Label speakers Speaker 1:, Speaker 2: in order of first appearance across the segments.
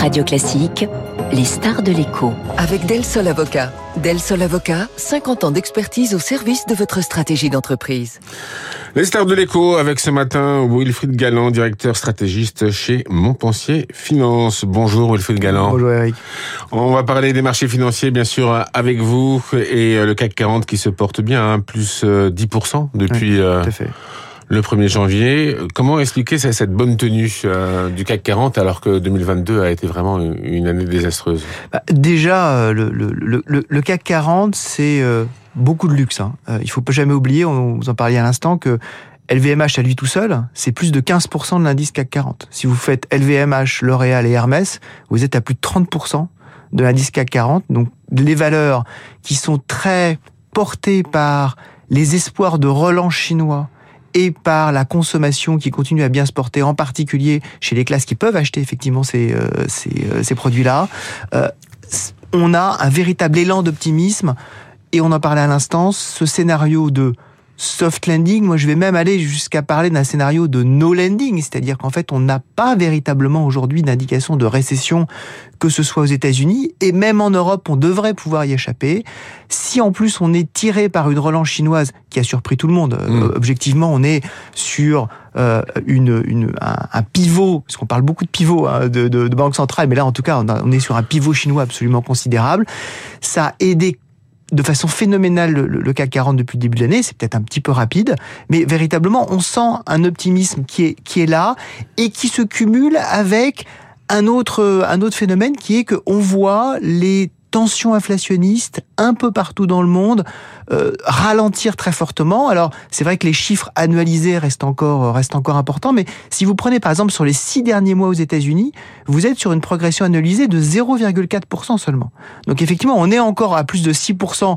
Speaker 1: Radio Classique, les stars de l'écho.
Speaker 2: Avec Del Sol Avocat. Del Sol Avocat, 50 ans d'expertise au service de votre stratégie d'entreprise.
Speaker 3: Les stars de l'écho avec ce matin Wilfried Galland, directeur stratégiste chez Montpensier Finance. Bonjour Wilfried Galland.
Speaker 4: Bonjour Eric.
Speaker 3: On va parler des marchés financiers bien sûr avec vous et le CAC 40 qui se porte bien, hein, plus 10% depuis...
Speaker 4: Oui, tout à fait
Speaker 3: le 1er janvier. Comment expliquer cette bonne tenue euh, du CAC 40 alors que 2022 a été vraiment une année désastreuse?
Speaker 4: Bah, Déjà, euh, le, CAC 40, c'est euh, beaucoup de luxe. Hein. Il faut pas jamais oublier, on vous en parlait à l'instant, que LVMH à lui tout seul, c'est plus de 15% de l'indice CAC 40. Si vous faites LVMH, L'Oréal et Hermès, vous êtes à plus de 30% de l'indice CAC 40. Donc les valeurs qui sont très portées par les espoirs de relance chinois, et par la consommation qui continue à bien se porter, en particulier chez les classes qui peuvent acheter effectivement ces, euh, ces, euh, ces produits-là, euh, on a un véritable élan d'optimisme. Et on en parlait à l'instant, ce scénario de soft landing, moi je vais même aller jusqu'à parler d'un scénario de no landing, c'est-à-dire qu'en fait on n'a pas véritablement aujourd'hui d'indication de récession, que ce soit aux États-Unis, et même en Europe on devrait pouvoir y échapper. Si en plus on est tiré par une relance chinoise qui a surpris tout le monde, euh, mmh. objectivement on est sur euh, une, une, un, pivot, parce qu'on parle beaucoup de pivot hein, de, de, de, banque centrale, mais là en tout cas on, a, on est sur un pivot chinois absolument considérable. Ça a aidé de façon phénoménale le, le, CAC 40 depuis le début de l'année. C'est peut-être un petit peu rapide, mais véritablement, on sent un optimisme qui est, qui est là et qui se cumule avec un autre, un autre phénomène qui est qu'on voit les tensions inflationnistes un peu partout dans le monde euh, ralentir très fortement. Alors c'est vrai que les chiffres annualisés restent encore restent encore importants, mais si vous prenez par exemple sur les six derniers mois aux États-Unis, vous êtes sur une progression annualisée de 0,4% seulement. Donc effectivement, on est encore à plus de 6%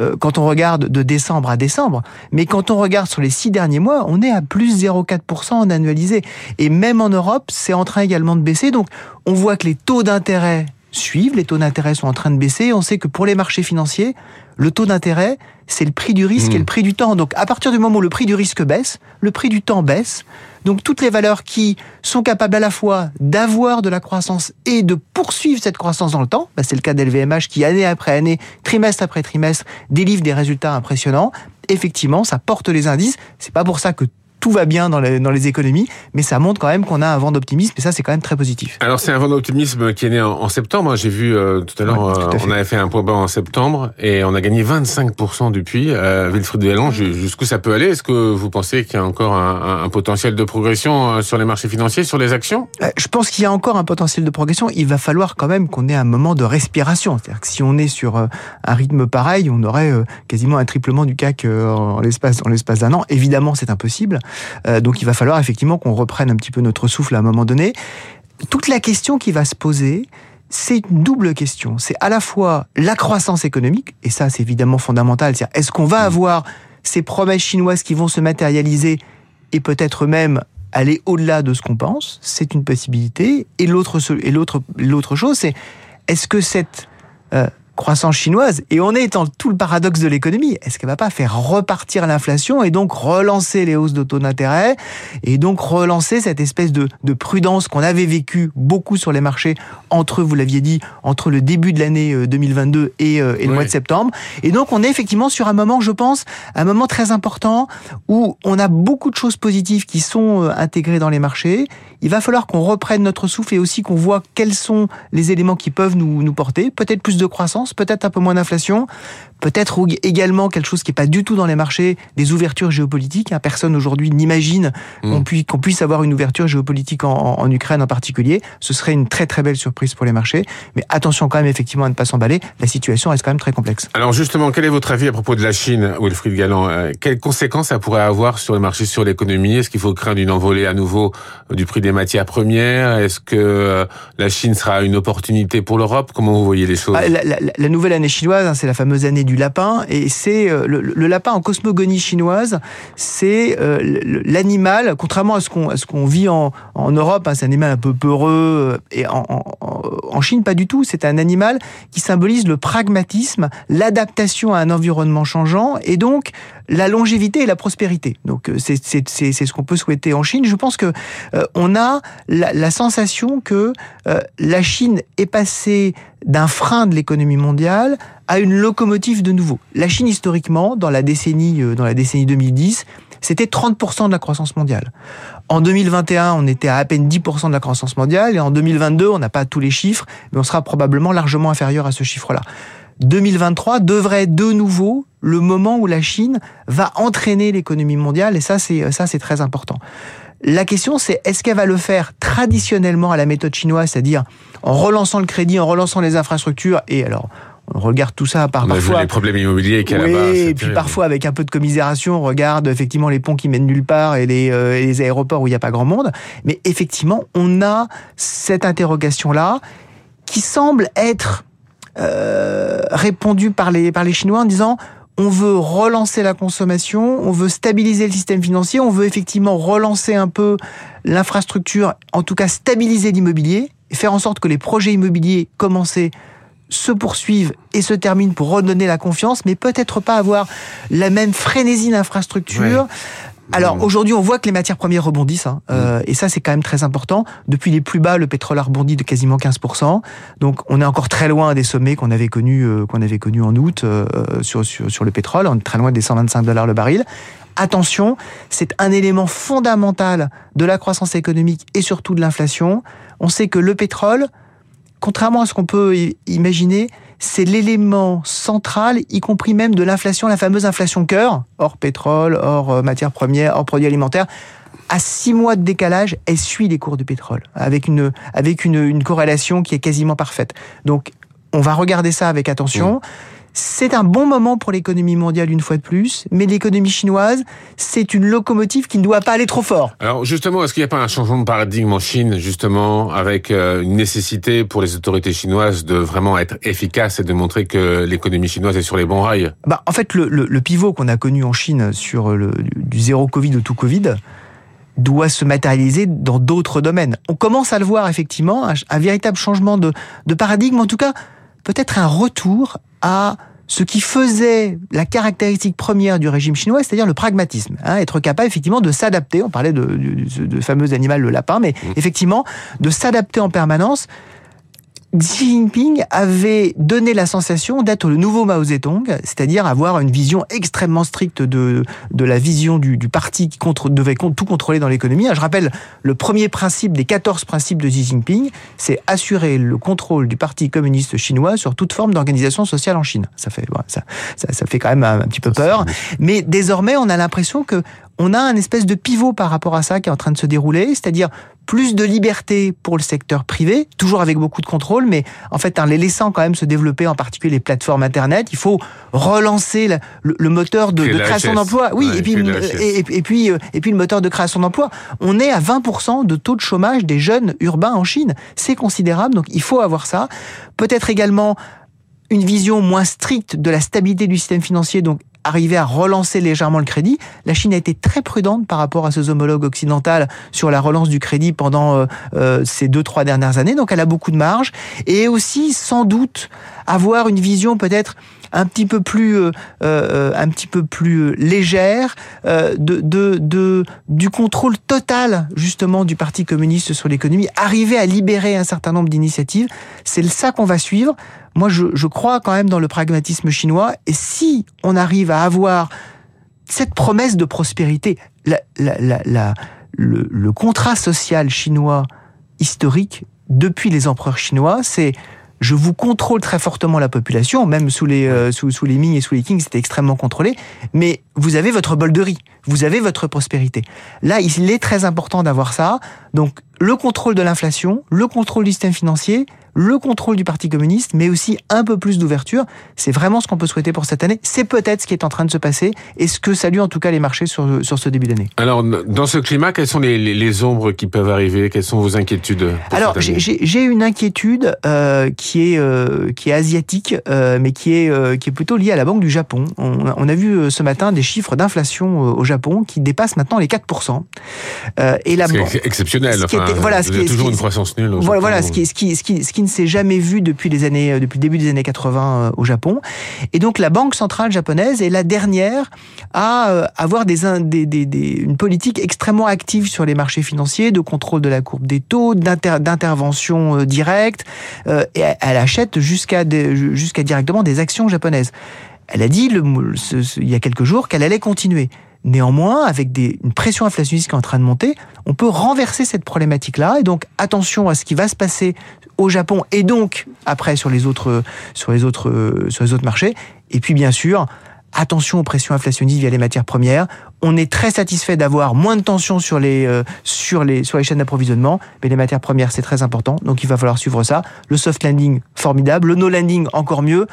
Speaker 4: euh, quand on regarde de décembre à décembre, mais quand on regarde sur les six derniers mois, on est à plus 0,4% en annualisé. Et même en Europe, c'est en train également de baisser. Donc on voit que les taux d'intérêt suivent, les taux d'intérêt sont en train de baisser. On sait que pour les marchés financiers, le taux d'intérêt, c'est le prix du risque et le mmh. prix du temps. Donc à partir du moment où le prix du risque baisse, le prix du temps baisse. Donc toutes les valeurs qui sont capables à la fois d'avoir de la croissance et de poursuivre cette croissance dans le temps, bah c'est le cas d'LVMH qui année après année, trimestre après trimestre, délivre des résultats impressionnants. Effectivement, ça porte les indices. C'est pas pour ça que tout va bien dans les, dans les économies, mais ça montre quand même qu'on a un vent d'optimisme et ça c'est quand même très positif.
Speaker 3: Alors c'est un vent d'optimisme qui est né en, septembre. J'ai vu euh, tout à l'heure, euh, on avait fait un point bas en septembre et on a gagné 25% depuis. Euh, Wilfried Dellange, jusqu'où ça peut aller? Est-ce que vous pensez qu'il y a encore un, un, potentiel de progression euh, sur les marchés financiers, sur les actions?
Speaker 4: Je pense qu'il y a encore un potentiel de progression. Il va falloir quand même qu'on ait un moment de respiration. C'est-à-dire que si on est sur un rythme pareil, on aurait quasiment un triplement du CAC en l'espace d'un an. Évidemment, c'est impossible. Euh, donc il va falloir effectivement qu'on reprenne un petit peu notre souffle à un moment donné. Toute la question qui va se poser, c'est une double question. C'est à la fois la croissance économique, et ça c'est évidemment fondamental, c'est est-ce qu'on va avoir ces promesses chinoises qui vont se matérialiser et peut-être même aller au-delà de ce qu'on pense, c'est une possibilité. Et l'autre et l'autre l'autre chose, c'est est-ce que cette euh, croissance chinoise, et on est dans tout le paradoxe de l'économie, est-ce qu'elle va pas faire repartir l'inflation et donc relancer les hausses de taux d'intérêt et donc relancer cette espèce de, de prudence qu'on avait vécu beaucoup sur les marchés entre, vous l'aviez dit, entre le début de l'année 2022 euh, et, euh, et le mois de septembre? Et donc on est effectivement sur un moment, je pense, un moment très important où on a beaucoup de choses positives qui sont euh, intégrées dans les marchés. Il va falloir qu'on reprenne notre souffle et aussi qu'on voit quels sont les éléments qui peuvent nous, nous porter. Peut-être plus de croissance peut-être un peu moins d'inflation, peut-être également quelque chose qui n'est pas du tout dans les marchés, des ouvertures géopolitiques. Hein. Personne aujourd'hui n'imagine mmh. qu'on puisse, avoir une ouverture géopolitique en, Ukraine en particulier. Ce serait une très très belle surprise pour les marchés. Mais attention quand même effectivement à ne pas s'emballer. La situation reste quand même très complexe.
Speaker 3: Alors justement, quel est votre avis à propos de la Chine, Wilfried Galland? Euh, Quelles conséquences ça pourrait avoir sur le marché, sur l'économie? Est-ce qu'il faut craindre une envolée à nouveau du prix des matières premières? Est-ce que euh, la Chine sera une opportunité pour l'Europe? Comment vous voyez les choses?
Speaker 4: Ah, la, nouvelle année chinoise, hein, c'est la fameuse année du lapin, et c'est euh, le, lapin en cosmogonie chinoise, c'est euh, l'animal, contrairement à ce qu'on vit en, Europe, hein, c'est un animal un peu peureux, euh, et en Chine, pas du tout. C'est un animal qui symbolise le pragmatisme, l'adaptation à un environnement changeant et donc la longévité et la prospérité. Donc c'est ce qu'on peut souhaiter en Chine. Je pense que on a la, la, sensation que la Chine est passée d'un frein de l'économie mondiale à une locomotive de nouveau. La Chine historiquement, dans la décennie dans la décennie 2010 c'était 30% de la croissance mondiale. En 2021, on était à à peine 10% de la croissance mondiale, et en 2022, on n'a pas tous les chiffres, mais on sera probablement largement inférieur à ce chiffre-là. 2023 devrait de nouveau le moment où la Chine va entraîner l'économie mondiale, et ça, c'est ça, c'est très important. La question, c'est est-ce qu'elle va le faire traditionnellement à la méthode chinoise, c'est-à-dire en relançant le crédit, en relançant les infrastructures, et alors on regarde tout ça par
Speaker 3: on
Speaker 4: parfois.
Speaker 3: A vu les problèmes immobiliers qu'il y a
Speaker 4: oui,
Speaker 3: là-bas.
Speaker 4: Et puis parfois avec un peu de commisération, on regarde effectivement les ponts qui mènent nulle part et les, euh, les aéroports où il n'y a pas grand monde. Mais effectivement, on a cette interrogation-là qui semble être euh, répondue par les, par les Chinois en disant on veut relancer la consommation, on veut stabiliser le système financier, on veut effectivement relancer un peu l'infrastructure, en tout cas stabiliser l'immobilier, faire en sorte que les projets immobiliers commencés se poursuivent et se terminent pour redonner la confiance, mais peut-être pas avoir la même frénésie d'infrastructure. Alors aujourd'hui, on voit que les matières premières rebondissent, hein, euh, et ça c'est quand même très important. Depuis les plus bas, le pétrole a rebondi de quasiment 15%. Donc on est encore très loin des sommets qu'on avait connus euh, qu'on avait connus en août euh, sur, sur, sur le pétrole. On est très loin des 125 dollars le baril. Attention, c'est un élément fondamental de la croissance économique et surtout de l'inflation. On sait que le pétrole, contrairement à ce qu'on peut imaginer, c'est l'élément central, y compris même de l'inflation, la fameuse inflation cœur, hors pétrole, hors euh, matières premières, hors produits alimentaires. À six mois de décalage, elle suit les cours du pétrole, avec une, avec une, corrélation qui est quasiment parfaite. Donc, on va regarder ça avec attention. Mmh. C'est un bon moment pour l'économie mondiale une fois de plus, mais l'économie chinoise, c'est une locomotive qui ne doit pas aller trop fort.
Speaker 3: Alors justement, est-ce qu'il n'y a pas un changement de paradigme en Chine, justement, avec euh, une nécessité pour les autorités chinoises de vraiment être efficaces et de montrer que l'économie chinoise est sur les bons rails?
Speaker 4: Bah, En fait, le, le, le pivot qu'on a connu en Chine sur le, du zéro Covid au tout Covid, doit se matérialiser dans d'autres domaines. On commence à le voir effectivement, un, un véritable changement de, de paradigme, en tout cas peut-être un retour à ce qui faisait la caractéristique première du régime chinois, c'est-à-dire le pragmatisme, hein, être capable effectivement de s'adapter. On parlait de, de, de fameux animal le lapin, mais mmh. effectivement de s'adapter en permanence Xi Jinping avait donné la sensation d'être le nouveau Mao Zedong, c'est-à-dire avoir une vision extrêmement stricte de, de la vision du, du parti qui contre, devait tout contrôler dans l'économie. Je rappelle, le premier principe des 14 principes de Xi Jinping, c'est assurer le contrôle du Parti communiste chinois sur toute forme d'organisation sociale en Chine. Ça fait, ça, ça, ça, fait quand même un, un petit peu peur. Mais désormais, on a l'impression que on a un espèce de pivot par rapport à ça qui est en train de se dérouler, c'est-à-dire plus de liberté pour le secteur privé, toujours avec beaucoup de contrôle, mais en fait en les laissant quand même se développer, en particulier les plateformes Internet, il faut relancer le, moteur de, de création d'emplois. Oui, ouais, et, puis, et, et, puis, euh, et puis le moteur de création d'emplois. On est à 20% de taux de chômage des jeunes urbains en Chine. C'est considérable, donc il faut avoir ça. Peut-être également une vision moins stricte de la stabilité du système financier, donc arriver à relancer légèrement le crédit. La Chine a été très prudente par rapport à ses homologues occidentales sur la relance du crédit pendant euh, euh, ces deux trois dernières années. Donc elle a beaucoup de marge et aussi sans doute avoir une vision peut-être un petit peu plus euh, euh, un petit peu plus légère euh, de, de, de du contrôle total justement du Parti communiste sur l'économie, arriver à libérer un certain nombre d'initiatives, c'est ça qu'on va suivre. Moi, je, je crois quand même dans le pragmatisme chinois, et si on arrive à avoir cette promesse de prospérité, la, la, la, le contrat social chinois historique depuis les empereurs chinois, c'est je vous contrôle très fortement la population, même sous les, euh, sous, sous les Ming et sous les Qing, c'était extrêmement contrôlé, mais vous avez votre bol de riz, vous avez votre prospérité. Là, il est très important d'avoir ça. Donc, le contrôle de l'inflation, le contrôle du système financier, le contrôle du Parti communiste, mais aussi un peu plus d'ouverture. C'est vraiment ce qu'on peut souhaiter pour cette année. C'est peut-être ce qui est en train de se passer et ce que saluent en tout cas les marchés sur, sur ce début d'année?
Speaker 3: Alors, dans ce climat, quelles sont les, les, les, ombres qui peuvent arriver? Quelles sont vos inquiétudes
Speaker 4: Alors, j'ai une inquiétude euh, qui, est, euh, qui est asiatique, euh, mais qui est, qui est plutôt liée à la Banque du Japon. On, on a vu ce matin des chiffres d'inflation au Japon qui dépassent maintenant les 4%.
Speaker 3: et la, c'est exceptionnel.
Speaker 4: Ce qui
Speaker 3: enfin, voilà, ce qui est toujours une croissance nulle.
Speaker 4: Voilà, voilà, ce qui, ce qui, ce qui, ce qui ne s'est jamais vu depuis les années, depuis le début des années 80 au Japon. Et donc la banque centrale japonaise est la dernière à avoir des, des, des, des une politique extrêmement active sur les marchés financiers, de contrôle de la courbe des taux, d'intervention directe. et elle achète jusqu'à jusqu'à directement des actions japonaises. Elle a dit le, il y a quelques jours qu'elle allait continuer. Néanmoins, avec une pression inflationniste qui est en train de monter, on peut renverser cette problématique-là. Et donc, attention à ce qui va se passer au Japon et donc après sur les autres marchés. Et puis, bien sûr, attention aux pressions inflationnistes via les matières premières. On est très satisfait d'avoir moins de tensions sur les, euh, sur les, sur les chaînes d'approvisionnement, mais les matières premières, c'est très important, donc il va falloir suivre ça. Le soft landing, formidable. Le no landing, encore mieux.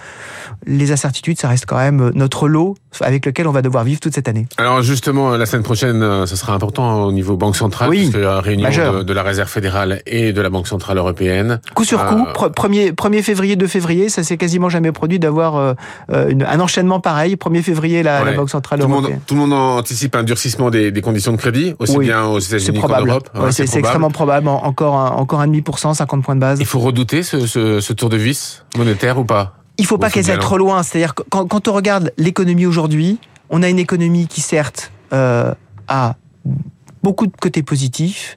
Speaker 4: Les incertitudes, ça reste quand même notre lot avec lequel on va devoir vivre toute cette année.
Speaker 3: Alors justement, la semaine prochaine, euh, ce sera important au niveau Banque centrale, oui, puisque la réunion de, la Réserve fédérale et de la Banque centrale européenne.
Speaker 4: Coup sur coup, 1er, euh, février, 2 février, ça s'est quasiment jamais produit d'avoir un enchènement pareil. 1er février, la, la Banque centrale
Speaker 3: tout
Speaker 4: européenne.
Speaker 3: Monde, tout le monde anticipe un durcissement des, des conditions de crédit, aussi bien aux États-Unis qu'en Europe.
Speaker 4: Ouais, c'est extrêmement probable. Encore un, encore un demi pour cent, 50 points de base.
Speaker 3: Il faut redouter ce, ce, ce tour de vis monétaire ou pas?
Speaker 4: Il faut pas qu'elle aille trop loin. C'est-à-dire que quand, quand on regarde l'économie aujourd'hui, on a une économie qui certes euh, a beaucoup de côtés positifs,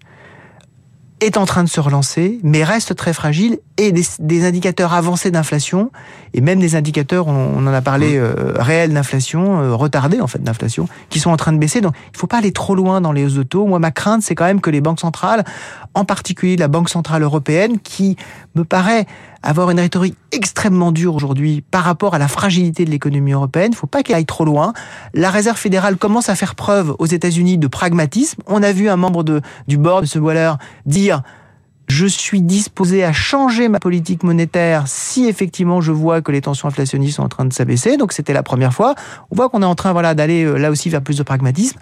Speaker 4: est en train de se relancer, mais reste très fragile et des, des indicateurs avancés d'inflation et même des indicateurs, on, on en a parlé, mmh. euh, réels d'inflation, euh, retardés en fait d'inflation, qui sont en train de baisser. Donc il faut pas aller trop loin dans les hausses de taux. Moi, ma crainte, c'est quand même que les banques centrales, en particulier la Banque centrale européenne, qui me paraît avoir une rhétorique extrêmement dure aujourd'hui par rapport à la fragilité de l'économie européenne. Il faut pas qu'elle aille trop loin. La Réserve fédérale commence à faire preuve aux États-Unis de pragmatisme. On a vu un membre de, du board de ce Waller dire je suis disposé à changer ma politique monétaire si effectivement je vois que les tensions inflationnistes sont en train de s'abaisser. Donc c'était la première fois. On voit qu'on est en train voilà d'aller euh, là aussi vers plus de pragmatisme.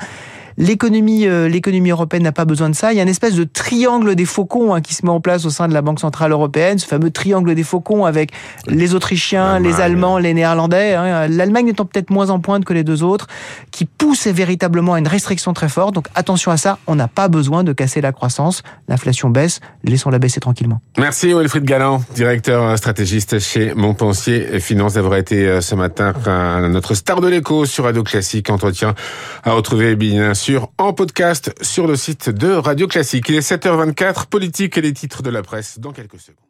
Speaker 4: L'économie, euh, l'économie européenne n'a pas besoin de ça. Il y a une espèce de triangle des faucons hein, qui se met en place au sein de la Banque centrale européenne, ce fameux triangle des faucons avec les Autrichiens, les Allemands, les Néerlandais. Hein. L'Allemagne étant peut-être moins en pointe que les deux autres, qui pousse véritablement à une restriction très forte. Donc attention à ça. On n'a pas besoin de casser la croissance. L'inflation baisse. Laissons-la baisser tranquillement.
Speaker 3: Merci Wilfried Galland, directeur stratégiste chez Montpensier Finance, d'avoir été euh, ce matin notre star de l'écho sur Radio Classique. Entretien à retrouver bien en podcast sur le site de Radio Classique. Il est 7h24, politique et les titres de la presse dans quelques secondes.